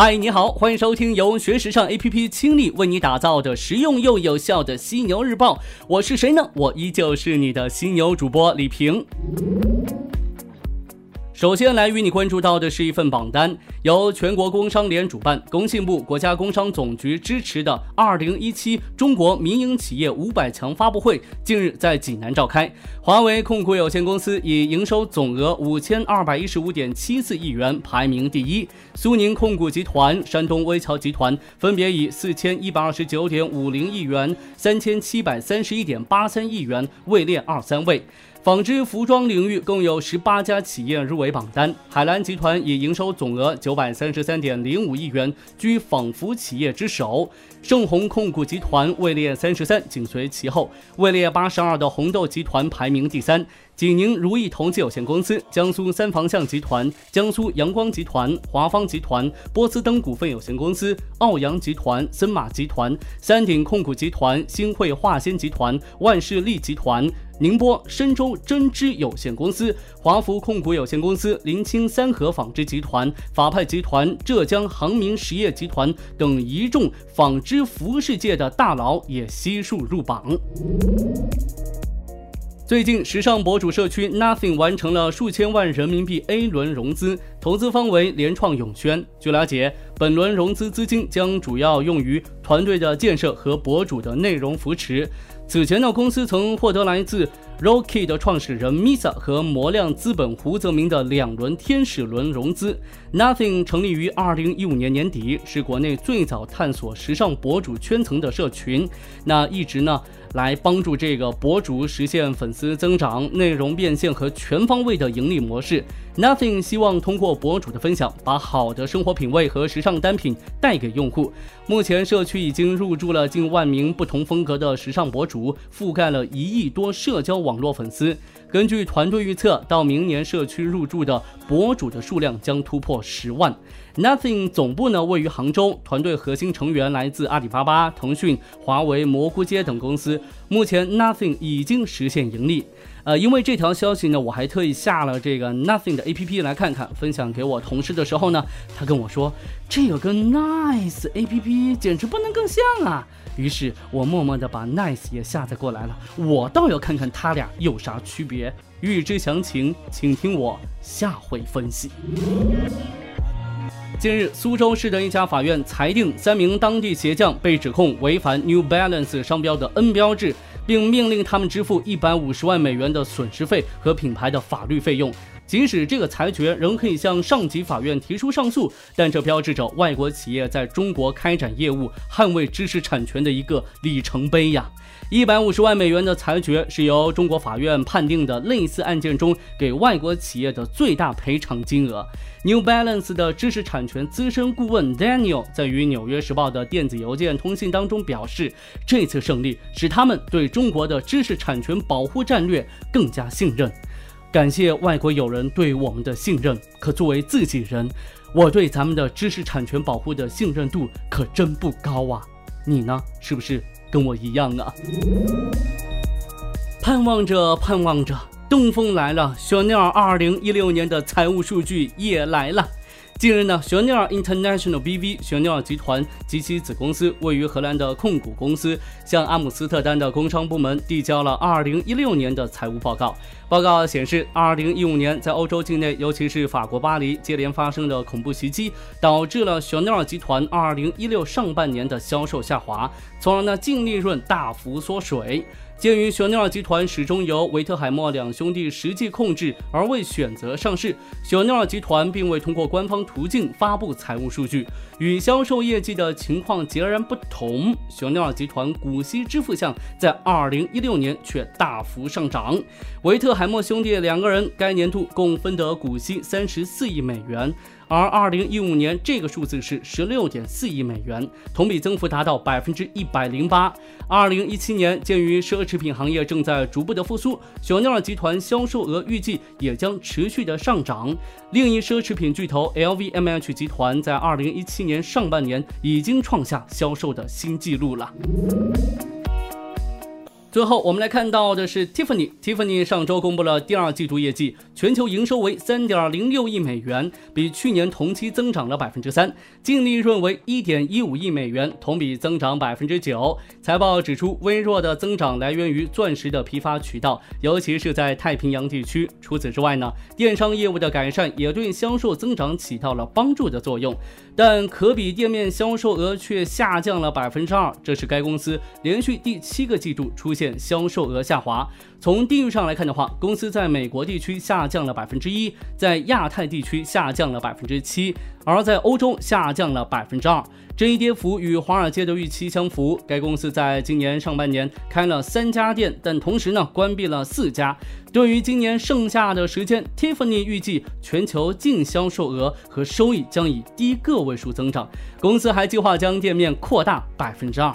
嗨，你好，欢迎收听由学时尚 APP 倾力为你打造的实用又有效的犀牛日报。我是谁呢？我依旧是你的犀牛主播李平。首先来与你关注到的是一份榜单，由全国工商联主办、工信部、国家工商总局支持的2017中国民营企业五百强发布会近日在济南召开。华为控股有限公司以营收总额五千二百一十五点七四亿元排名第一，苏宁控股集团、山东微桥集团分别以四千一百二十九点五零亿元、三千七百三十一点八三亿元位列二三位。纺织服装领域共有十八家企业入围榜单，海澜集团以营收总额九百三十三点零五亿元居纺服企业之首，盛虹控股集团位列三十三，紧随其后，位列八十二的红豆集团排名第三。济宁如意投资有限公司、江苏三房巷集团、江苏阳光集团、华方集团、波司登股份有限公司、奥阳集团、森马集团、三鼎控股集团、新汇化纤集团、万事利集团、宁波深州针织有限公司、华福控股有限公司、临清三和纺织集团、法派集团、浙江航明实业集团等一众纺织服饰界的大佬也悉数入榜。最近，时尚博主社区 Nothing 完成了数千万人民币 A 轮融资，投资方为联创永宣。据了解，本轮融资资金将主要用于团队的建设和博主的内容扶持。此前呢，公司曾获得来自 Rocky 的创始人 Misa 和魔亮资本胡泽明的两轮天使轮融资。Nothing 成立于二零一五年年底，是国内最早探索时尚博主圈层的社群。那一直呢。来帮助这个博主实现粉丝增长、内容变现和全方位的盈利模式。Nothing 希望通过博主的分享，把好的生活品味和时尚单品带给用户。目前社区已经入驻了近万名不同风格的时尚博主，覆盖了一亿多社交网网络粉丝。根据团队预测，到明年社区入驻的博主的数量将突破十万。Nothing 总部呢位于杭州，团队核心成员来自阿里巴巴、腾讯、华为、蘑菇街等公司。目前 Nothing 已经实现盈利。呃，因为这条消息呢，我还特意下了这个 Nothing 的 APP 来看看。分享给我同事的时候呢，他跟我说，这个跟 Nice APP 简直不能更像啊。于是我默默的把 Nice 也下载过来了，我倒要看看他俩有啥区别。欲知详情，请听我下回分析。近日，苏州市的一家法院裁定，三名当地鞋匠被指控违反 New Balance 商标的 N 标志，并命令他们支付一百五十万美元的损失费和品牌的法律费用。即使这个裁决仍可以向上级法院提出上诉，但这标志着外国企业在中国开展业务、捍卫知识产权的一个里程碑呀！一百五十万美元的裁决是由中国法院判定的类似案件中给外国企业的最大赔偿金额。New Balance 的知识产权资深顾问 Daniel 在与《纽约时报》的电子邮件通信当中表示，这次胜利使他们对中国的知识产权保护战略更加信任。感谢外国友人对我们的信任，可作为自己人，我对咱们的知识产权保护的信任度可真不高啊！你呢？是不是跟我一样啊？盼望着，盼望着，东风来了，Chanel 2016年的财务数据也来了。近日呢，Chanel International B.V. Chanel 集团及其子公司位于荷兰的控股公司，向阿姆斯特丹的工商部门递交了2016年的财务报告。报告显示，2015年在欧洲境内，尤其是法国巴黎接连发生的恐怖袭击，导致了 Chanel 集团2016上半年的销售下滑，从而呢净利润大幅缩水。鉴于雪尼尔集团始终由维特海默两兄弟实际控制，而未选择上市，雪尼尔集团并未通过官方途径发布财务数据，与销售业绩的情况截然不同。雪尼尔集团股息支付项在2016年却大幅上涨。维特海默兄弟两个人该年度共分得股息34亿美元。而二零一五年这个数字是十六点四亿美元，同比增幅达到百分之一百零八。二零一七年，鉴于奢侈品行业正在逐步的复苏，小鸟集团销售额预计也将持续的上涨。另一奢侈品巨头 LVMH 集团在二零一七年上半年已经创下销售的新纪录了。最后，我们来看到的是 Tiffany。Tiffany 上周公布了第二季度业绩，全球营收为三点零六亿美元，比去年同期增长了百分之三，净利润为一点一五亿美元，同比增长百分之九。财报指出，微弱的增长来源于钻石的批发渠道，尤其是在太平洋地区。除此之外呢，电商业务的改善也对销售增长起到了帮助的作用，但可比店面销售额却下降了百分之二，这是该公司连续第七个季度出现销售额下滑。从地域上来看的话，公司在美国地区下降了百分之一，在亚太地区下降了百分之七，而在欧洲下降了百分之二。这一跌幅与华尔街的预期相符。该公司在今年上半年开了三家店，但同时呢关闭了四家。对于今年剩下的时间，Tiffany 预计全球净销售额和收益将以低个位数增长。公司还计划将店面扩大百分之二。